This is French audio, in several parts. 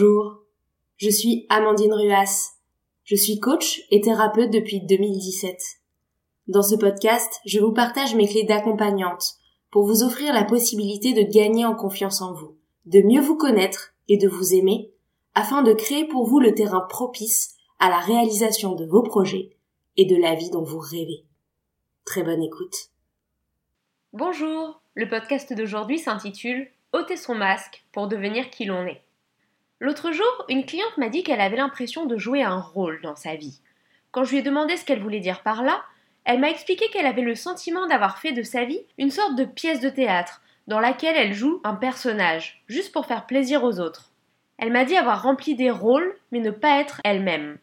Bonjour, je suis Amandine Ruas. Je suis coach et thérapeute depuis 2017. Dans ce podcast, je vous partage mes clés d'accompagnante pour vous offrir la possibilité de gagner en confiance en vous, de mieux vous connaître et de vous aimer, afin de créer pour vous le terrain propice à la réalisation de vos projets et de la vie dont vous rêvez. Très bonne écoute. Bonjour, le podcast d'aujourd'hui s'intitule Ôter son masque pour devenir qui l'on est. L'autre jour, une cliente m'a dit qu'elle avait l'impression de jouer un rôle dans sa vie. Quand je lui ai demandé ce qu'elle voulait dire par là, elle m'a expliqué qu'elle avait le sentiment d'avoir fait de sa vie une sorte de pièce de théâtre, dans laquelle elle joue un personnage, juste pour faire plaisir aux autres. Elle m'a dit avoir rempli des rôles, mais ne pas être elle-même.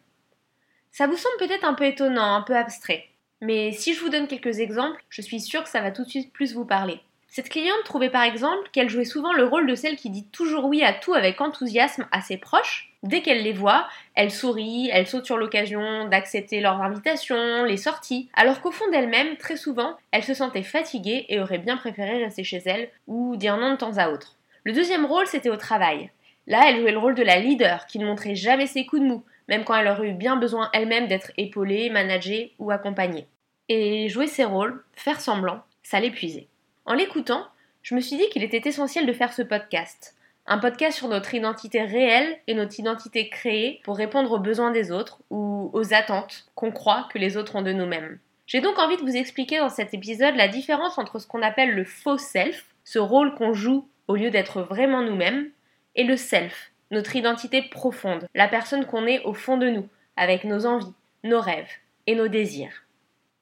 Ça vous semble peut-être un peu étonnant, un peu abstrait. Mais si je vous donne quelques exemples, je suis sûre que ça va tout de suite plus vous parler. Cette cliente trouvait par exemple qu'elle jouait souvent le rôle de celle qui dit toujours oui à tout avec enthousiasme à ses proches. Dès qu'elle les voit, elle sourit, elle saute sur l'occasion d'accepter leurs invitations, les sorties, alors qu'au fond d'elle-même, très souvent, elle se sentait fatiguée et aurait bien préféré rester chez elle ou dire non de temps à autre. Le deuxième rôle, c'était au travail. Là, elle jouait le rôle de la leader qui ne montrait jamais ses coups de mou, même quand elle aurait eu bien besoin elle-même d'être épaulée, managée ou accompagnée. Et jouer ses rôles, faire semblant, ça l'épuisait. En l'écoutant, je me suis dit qu'il était essentiel de faire ce podcast. Un podcast sur notre identité réelle et notre identité créée pour répondre aux besoins des autres ou aux attentes qu'on croit que les autres ont de nous-mêmes. J'ai donc envie de vous expliquer dans cet épisode la différence entre ce qu'on appelle le faux self, ce rôle qu'on joue au lieu d'être vraiment nous-mêmes, et le self, notre identité profonde, la personne qu'on est au fond de nous, avec nos envies, nos rêves et nos désirs.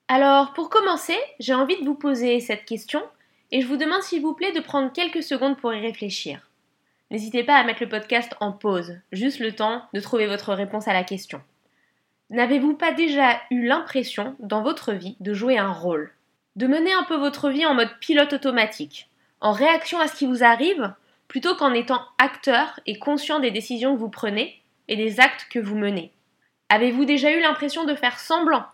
Alors, pour commencer, j'ai envie de vous poser cette question et je vous demande s'il vous plaît de prendre quelques secondes pour y réfléchir. N'hésitez pas à mettre le podcast en pause, juste le temps de trouver votre réponse à la question. N'avez-vous pas déjà eu l'impression dans votre vie de jouer un rôle? De mener un peu votre vie en mode pilote automatique, en réaction à ce qui vous arrive, plutôt qu'en étant acteur et conscient des décisions que vous prenez et des actes que vous menez? Avez-vous déjà eu l'impression de faire semblant,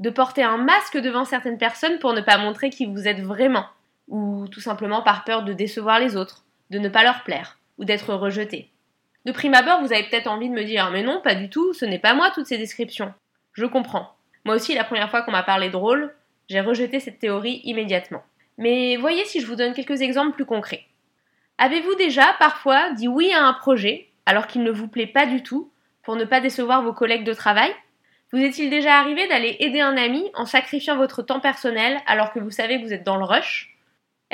de porter un masque devant certaines personnes pour ne pas montrer qui vous êtes vraiment? Ou tout simplement par peur de décevoir les autres, de ne pas leur plaire, ou d'être rejeté. De prime abord, vous avez peut-être envie de me dire Mais non, pas du tout, ce n'est pas moi toutes ces descriptions. Je comprends. Moi aussi, la première fois qu'on m'a parlé de rôle, j'ai rejeté cette théorie immédiatement. Mais voyez si je vous donne quelques exemples plus concrets. Avez-vous déjà parfois dit oui à un projet alors qu'il ne vous plaît pas du tout pour ne pas décevoir vos collègues de travail? Vous est-il déjà arrivé d'aller aider un ami en sacrifiant votre temps personnel alors que vous savez que vous êtes dans le rush?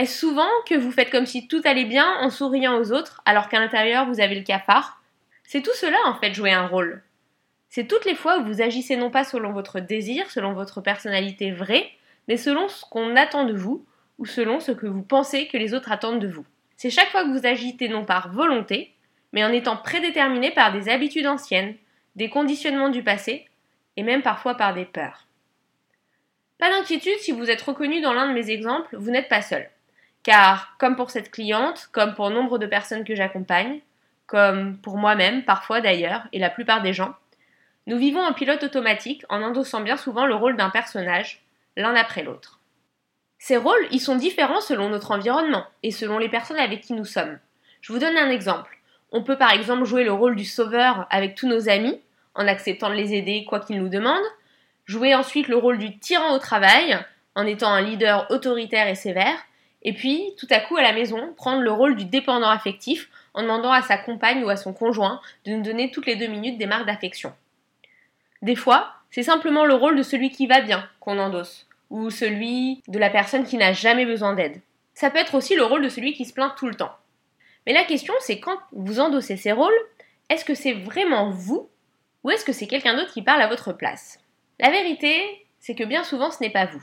Est-ce souvent que vous faites comme si tout allait bien en souriant aux autres alors qu'à l'intérieur vous avez le cafard? C'est tout cela en fait jouer un rôle. C'est toutes les fois où vous agissez non pas selon votre désir, selon votre personnalité vraie, mais selon ce qu'on attend de vous ou selon ce que vous pensez que les autres attendent de vous. C'est chaque fois que vous agitez non par volonté, mais en étant prédéterminé par des habitudes anciennes, des conditionnements du passé et même parfois par des peurs. Pas d'inquiétude si vous êtes reconnu dans l'un de mes exemples, vous n'êtes pas seul. Car, comme pour cette cliente, comme pour nombre de personnes que j'accompagne, comme pour moi-même parfois d'ailleurs, et la plupart des gens, nous vivons en pilote automatique en endossant bien souvent le rôle d'un personnage, l'un après l'autre. Ces rôles, ils sont différents selon notre environnement et selon les personnes avec qui nous sommes. Je vous donne un exemple. On peut par exemple jouer le rôle du sauveur avec tous nos amis, en acceptant de les aider quoi qu'ils nous demandent, jouer ensuite le rôle du tyran au travail, en étant un leader autoritaire et sévère, et puis, tout à coup, à la maison, prendre le rôle du dépendant affectif en demandant à sa compagne ou à son conjoint de nous donner toutes les deux minutes des marques d'affection. Des fois, c'est simplement le rôle de celui qui va bien qu'on endosse, ou celui de la personne qui n'a jamais besoin d'aide. Ça peut être aussi le rôle de celui qui se plaint tout le temps. Mais la question, c'est quand vous endossez ces rôles, est-ce que c'est vraiment vous, ou est-ce que c'est quelqu'un d'autre qui parle à votre place? La vérité, c'est que bien souvent ce n'est pas vous.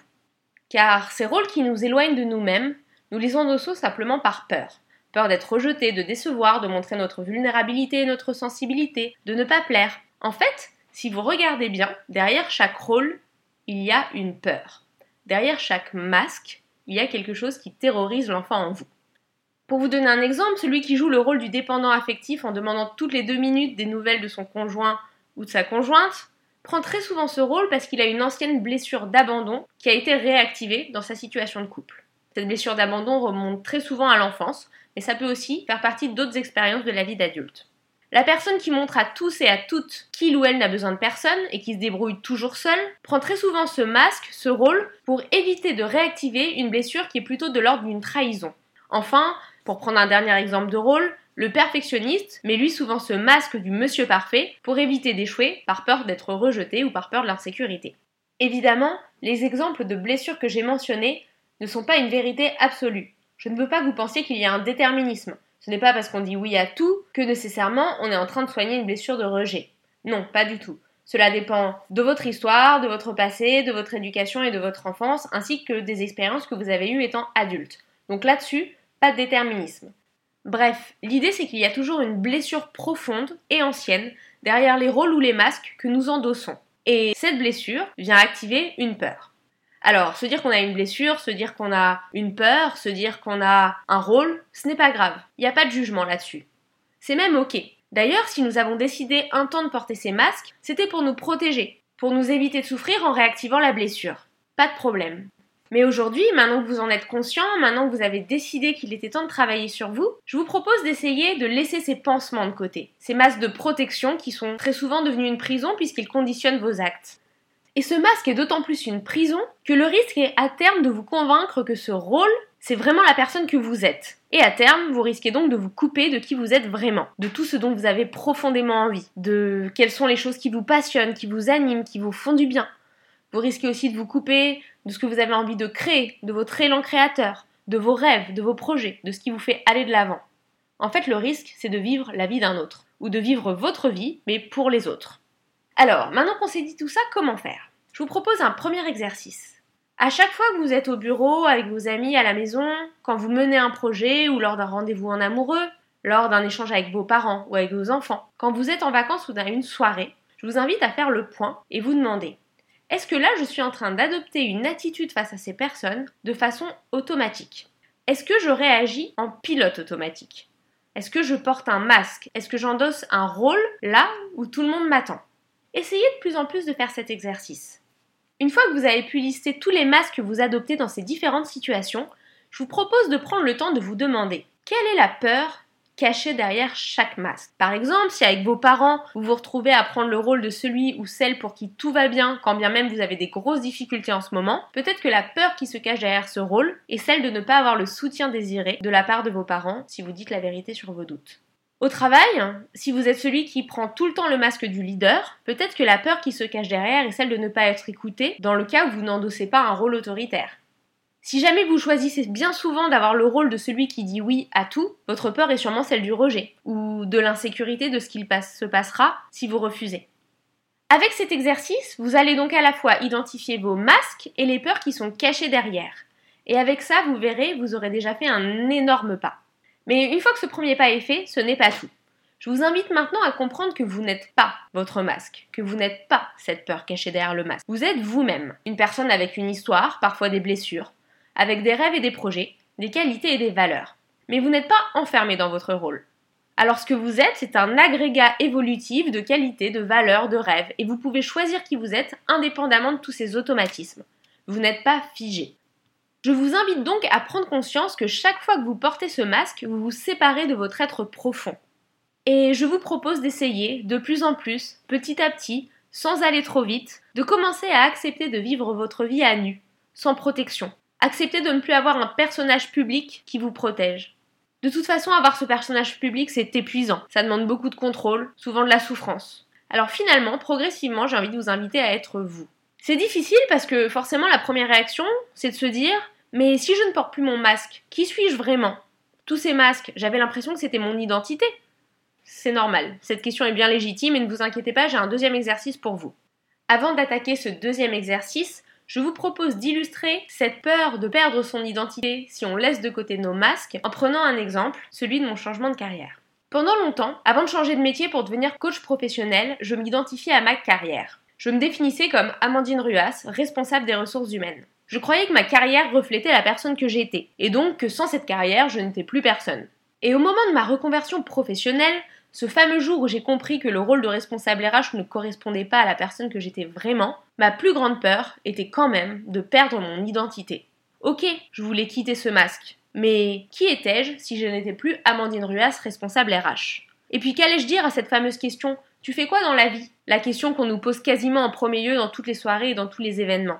Car ces rôles qui nous éloignent de nous-mêmes nous lisons nos sauts simplement par peur. Peur d'être rejeté, de décevoir, de montrer notre vulnérabilité et notre sensibilité, de ne pas plaire. En fait, si vous regardez bien, derrière chaque rôle, il y a une peur. Derrière chaque masque, il y a quelque chose qui terrorise l'enfant en vous. Pour vous donner un exemple, celui qui joue le rôle du dépendant affectif en demandant toutes les deux minutes des nouvelles de son conjoint ou de sa conjointe, prend très souvent ce rôle parce qu'il a une ancienne blessure d'abandon qui a été réactivée dans sa situation de couple. Cette blessure d'abandon remonte très souvent à l'enfance, mais ça peut aussi faire partie d'autres expériences de la vie d'adulte. La personne qui montre à tous et à toutes qu'il ou elle n'a besoin de personne et qui se débrouille toujours seule prend très souvent ce masque, ce rôle, pour éviter de réactiver une blessure qui est plutôt de l'ordre d'une trahison. Enfin, pour prendre un dernier exemple de rôle, le perfectionniste met lui souvent ce masque du monsieur parfait pour éviter d'échouer par peur d'être rejeté ou par peur de l'insécurité. Évidemment, les exemples de blessures que j'ai mentionnés ne sont pas une vérité absolue. Je ne veux pas que vous pensiez qu'il y a un déterminisme. Ce n'est pas parce qu'on dit oui à tout que nécessairement on est en train de soigner une blessure de rejet. Non, pas du tout. Cela dépend de votre histoire, de votre passé, de votre éducation et de votre enfance, ainsi que des expériences que vous avez eues étant adulte. Donc là-dessus, pas de déterminisme. Bref, l'idée c'est qu'il y a toujours une blessure profonde et ancienne derrière les rôles ou les masques que nous endossons. Et cette blessure vient activer une peur. Alors, se dire qu'on a une blessure, se dire qu'on a une peur, se dire qu'on a un rôle, ce n'est pas grave. Il n'y a pas de jugement là-dessus. C'est même ok. D'ailleurs, si nous avons décidé un temps de porter ces masques, c'était pour nous protéger, pour nous éviter de souffrir en réactivant la blessure. Pas de problème. Mais aujourd'hui, maintenant que vous en êtes conscient, maintenant que vous avez décidé qu'il était temps de travailler sur vous, je vous propose d'essayer de laisser ces pansements de côté, ces masques de protection qui sont très souvent devenus une prison puisqu'ils conditionnent vos actes. Et ce masque est d'autant plus une prison que le risque est à terme de vous convaincre que ce rôle, c'est vraiment la personne que vous êtes. Et à terme, vous risquez donc de vous couper de qui vous êtes vraiment, de tout ce dont vous avez profondément envie, de quelles sont les choses qui vous passionnent, qui vous animent, qui vous font du bien. Vous risquez aussi de vous couper de ce que vous avez envie de créer, de votre élan créateur, de vos rêves, de vos projets, de ce qui vous fait aller de l'avant. En fait, le risque, c'est de vivre la vie d'un autre, ou de vivre votre vie, mais pour les autres. Alors, maintenant qu'on s'est dit tout ça, comment faire? Je vous propose un premier exercice. À chaque fois que vous êtes au bureau avec vos amis à la maison, quand vous menez un projet ou lors d'un rendez-vous en amoureux, lors d'un échange avec vos parents ou avec vos enfants, quand vous êtes en vacances ou dans une soirée, je vous invite à faire le point et vous demander est-ce que là je suis en train d'adopter une attitude face à ces personnes de façon automatique? Est-ce que je réagis en pilote automatique? Est-ce que je porte un masque? Est-ce que j'endosse un rôle là où tout le monde m'attend? Essayez de plus en plus de faire cet exercice. Une fois que vous avez pu lister tous les masques que vous adoptez dans ces différentes situations, je vous propose de prendre le temps de vous demander quelle est la peur cachée derrière chaque masque? Par exemple, si avec vos parents, vous vous retrouvez à prendre le rôle de celui ou celle pour qui tout va bien, quand bien même vous avez des grosses difficultés en ce moment, peut-être que la peur qui se cache derrière ce rôle est celle de ne pas avoir le soutien désiré de la part de vos parents si vous dites la vérité sur vos doutes. Au travail, si vous êtes celui qui prend tout le temps le masque du leader, peut-être que la peur qui se cache derrière est celle de ne pas être écouté dans le cas où vous n'endossez pas un rôle autoritaire. Si jamais vous choisissez bien souvent d'avoir le rôle de celui qui dit oui à tout, votre peur est sûrement celle du rejet, ou de l'insécurité de ce qu'il se passera si vous refusez. Avec cet exercice, vous allez donc à la fois identifier vos masques et les peurs qui sont cachées derrière. Et avec ça, vous verrez, vous aurez déjà fait un énorme pas. Mais une fois que ce premier pas est fait, ce n'est pas tout. Je vous invite maintenant à comprendre que vous n'êtes pas votre masque, que vous n'êtes pas cette peur cachée derrière le masque. Vous êtes vous-même, une personne avec une histoire, parfois des blessures, avec des rêves et des projets, des qualités et des valeurs. Mais vous n'êtes pas enfermé dans votre rôle. Alors ce que vous êtes, c'est un agrégat évolutif de qualités, de valeurs, de rêves, et vous pouvez choisir qui vous êtes indépendamment de tous ces automatismes. Vous n'êtes pas figé. Je vous invite donc à prendre conscience que chaque fois que vous portez ce masque, vous vous séparez de votre être profond. Et je vous propose d'essayer, de plus en plus, petit à petit, sans aller trop vite, de commencer à accepter de vivre votre vie à nu, sans protection. Acceptez de ne plus avoir un personnage public qui vous protège. De toute façon, avoir ce personnage public, c'est épuisant. Ça demande beaucoup de contrôle, souvent de la souffrance. Alors finalement, progressivement, j'ai envie de vous inviter à être vous. C'est difficile parce que forcément la première réaction, c'est de se dire mais si je ne porte plus mon masque, qui suis-je vraiment? Tous ces masques, j'avais l'impression que c'était mon identité. C'est normal, cette question est bien légitime et ne vous inquiétez pas, j'ai un deuxième exercice pour vous. Avant d'attaquer ce deuxième exercice, je vous propose d'illustrer cette peur de perdre son identité si on laisse de côté nos masques en prenant un exemple, celui de mon changement de carrière. Pendant longtemps, avant de changer de métier pour devenir coach professionnel, je m'identifiais à ma carrière. Je me définissais comme Amandine Ruas, responsable des ressources humaines. Je croyais que ma carrière reflétait la personne que j'étais, et donc que sans cette carrière, je n'étais plus personne. Et au moment de ma reconversion professionnelle, ce fameux jour où j'ai compris que le rôle de responsable RH ne correspondait pas à la personne que j'étais vraiment, ma plus grande peur était quand même de perdre mon identité. Ok, je voulais quitter ce masque, mais qui étais-je si je n'étais plus Amandine Ruas responsable RH Et puis qu'allais-je dire à cette fameuse question? Tu fais quoi dans la vie? La question qu'on nous pose quasiment en premier lieu dans toutes les soirées et dans tous les événements.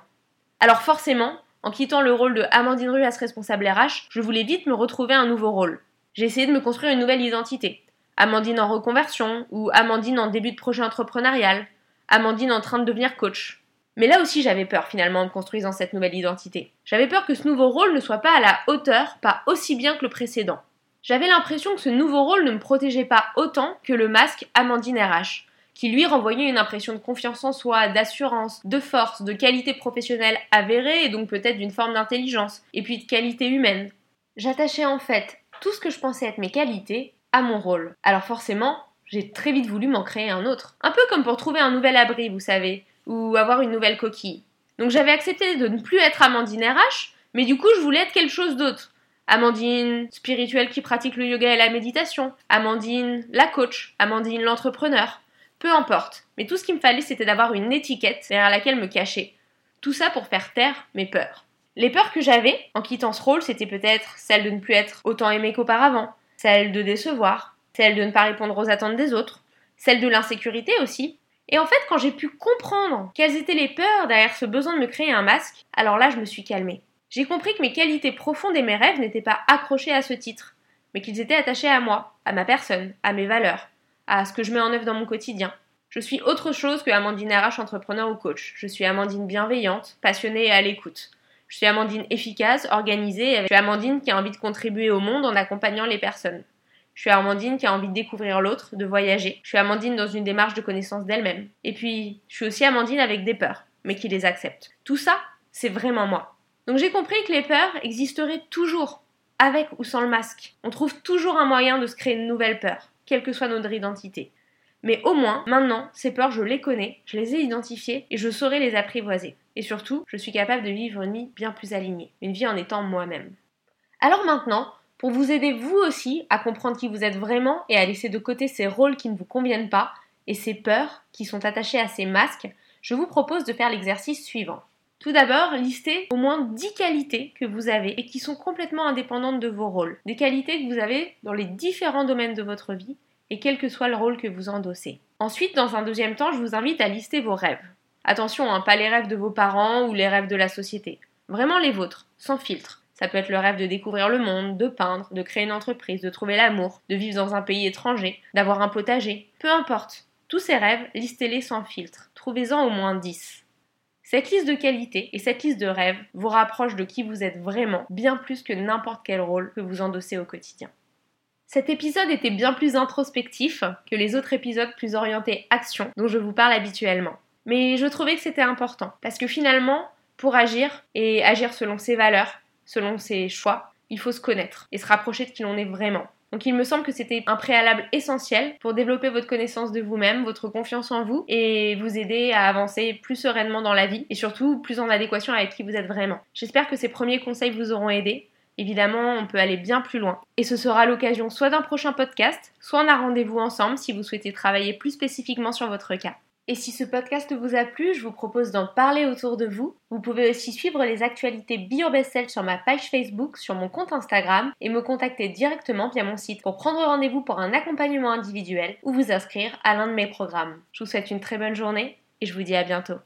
Alors forcément, en quittant le rôle de Amandine Ruas responsable RH, je voulais vite me retrouver un nouveau rôle. J'ai de me construire une nouvelle identité. Amandine en reconversion ou Amandine en début de projet entrepreneurial, Amandine en train de devenir coach. Mais là aussi j'avais peur finalement en construisant cette nouvelle identité. J'avais peur que ce nouveau rôle ne soit pas à la hauteur, pas aussi bien que le précédent. J'avais l'impression que ce nouveau rôle ne me protégeait pas autant que le masque Amandine RH, qui lui renvoyait une impression de confiance en soi, d'assurance, de force, de qualité professionnelle avérée et donc peut-être d'une forme d'intelligence, et puis de qualité humaine. J'attachais en fait tout ce que je pensais être mes qualités à mon rôle. Alors forcément, j'ai très vite voulu m'en créer un autre. Un peu comme pour trouver un nouvel abri, vous savez, ou avoir une nouvelle coquille. Donc j'avais accepté de ne plus être Amandine RH, mais du coup je voulais être quelque chose d'autre. Amandine spirituelle qui pratique le yoga et la méditation, Amandine la coach, Amandine l'entrepreneur. Peu importe, mais tout ce qu'il me fallait c'était d'avoir une étiquette derrière laquelle me cacher. Tout ça pour faire taire mes peurs. Les peurs que j'avais en quittant ce rôle, c'était peut-être celle de ne plus être autant aimée qu'auparavant, celle de décevoir, celle de ne pas répondre aux attentes des autres, celle de l'insécurité aussi, et en fait, quand j'ai pu comprendre quelles étaient les peurs derrière ce besoin de me créer un masque, alors là, je me suis calmée. J'ai compris que mes qualités profondes et mes rêves n'étaient pas accrochés à ce titre, mais qu'ils étaient attachés à moi, à ma personne, à mes valeurs, à ce que je mets en œuvre dans mon quotidien. Je suis autre chose que Amandine RH entrepreneur ou coach. Je suis Amandine bienveillante, passionnée et à l'écoute. Je suis Amandine efficace, organisée, je suis Amandine qui a envie de contribuer au monde en accompagnant les personnes. Je suis Amandine qui a envie de découvrir l'autre, de voyager. Je suis Amandine dans une démarche de connaissance d'elle-même. Et puis, je suis aussi Amandine avec des peurs, mais qui les accepte. Tout ça, c'est vraiment moi. Donc j'ai compris que les peurs existeraient toujours, avec ou sans le masque. On trouve toujours un moyen de se créer une nouvelle peur, quelle que soit notre identité. Mais au moins, maintenant, ces peurs, je les connais, je les ai identifiées et je saurai les apprivoiser. Et surtout, je suis capable de vivre une vie bien plus alignée, une vie en étant moi-même. Alors maintenant, pour vous aider vous aussi à comprendre qui vous êtes vraiment et à laisser de côté ces rôles qui ne vous conviennent pas et ces peurs qui sont attachées à ces masques, je vous propose de faire l'exercice suivant. Tout d'abord, listez au moins 10 qualités que vous avez et qui sont complètement indépendantes de vos rôles. Des qualités que vous avez dans les différents domaines de votre vie et quel que soit le rôle que vous endossez. Ensuite, dans un deuxième temps, je vous invite à lister vos rêves. Attention, hein, pas les rêves de vos parents ou les rêves de la société. Vraiment les vôtres, sans filtre. Ça peut être le rêve de découvrir le monde, de peindre, de créer une entreprise, de trouver l'amour, de vivre dans un pays étranger, d'avoir un potager. Peu importe. Tous ces rêves, listez-les sans filtre. Trouvez-en au moins 10. Cette liste de qualités et cette liste de rêves vous rapprochent de qui vous êtes vraiment, bien plus que n'importe quel rôle que vous endossez au quotidien. Cet épisode était bien plus introspectif que les autres épisodes plus orientés action dont je vous parle habituellement. Mais je trouvais que c'était important, parce que finalement, pour agir, et agir selon ses valeurs, selon ses choix, il faut se connaître et se rapprocher de qui l'on est vraiment. Donc il me semble que c'était un préalable essentiel pour développer votre connaissance de vous-même, votre confiance en vous et vous aider à avancer plus sereinement dans la vie et surtout plus en adéquation avec qui vous êtes vraiment. J'espère que ces premiers conseils vous auront aidé. Évidemment, on peut aller bien plus loin. Et ce sera l'occasion soit d'un prochain podcast, soit on a rendez-vous ensemble si vous souhaitez travailler plus spécifiquement sur votre cas. Et si ce podcast vous a plu, je vous propose d'en parler autour de vous. Vous pouvez aussi suivre les actualités Bio sur ma page Facebook, sur mon compte Instagram et me contacter directement via mon site pour prendre rendez-vous pour un accompagnement individuel ou vous inscrire à l'un de mes programmes. Je vous souhaite une très bonne journée et je vous dis à bientôt.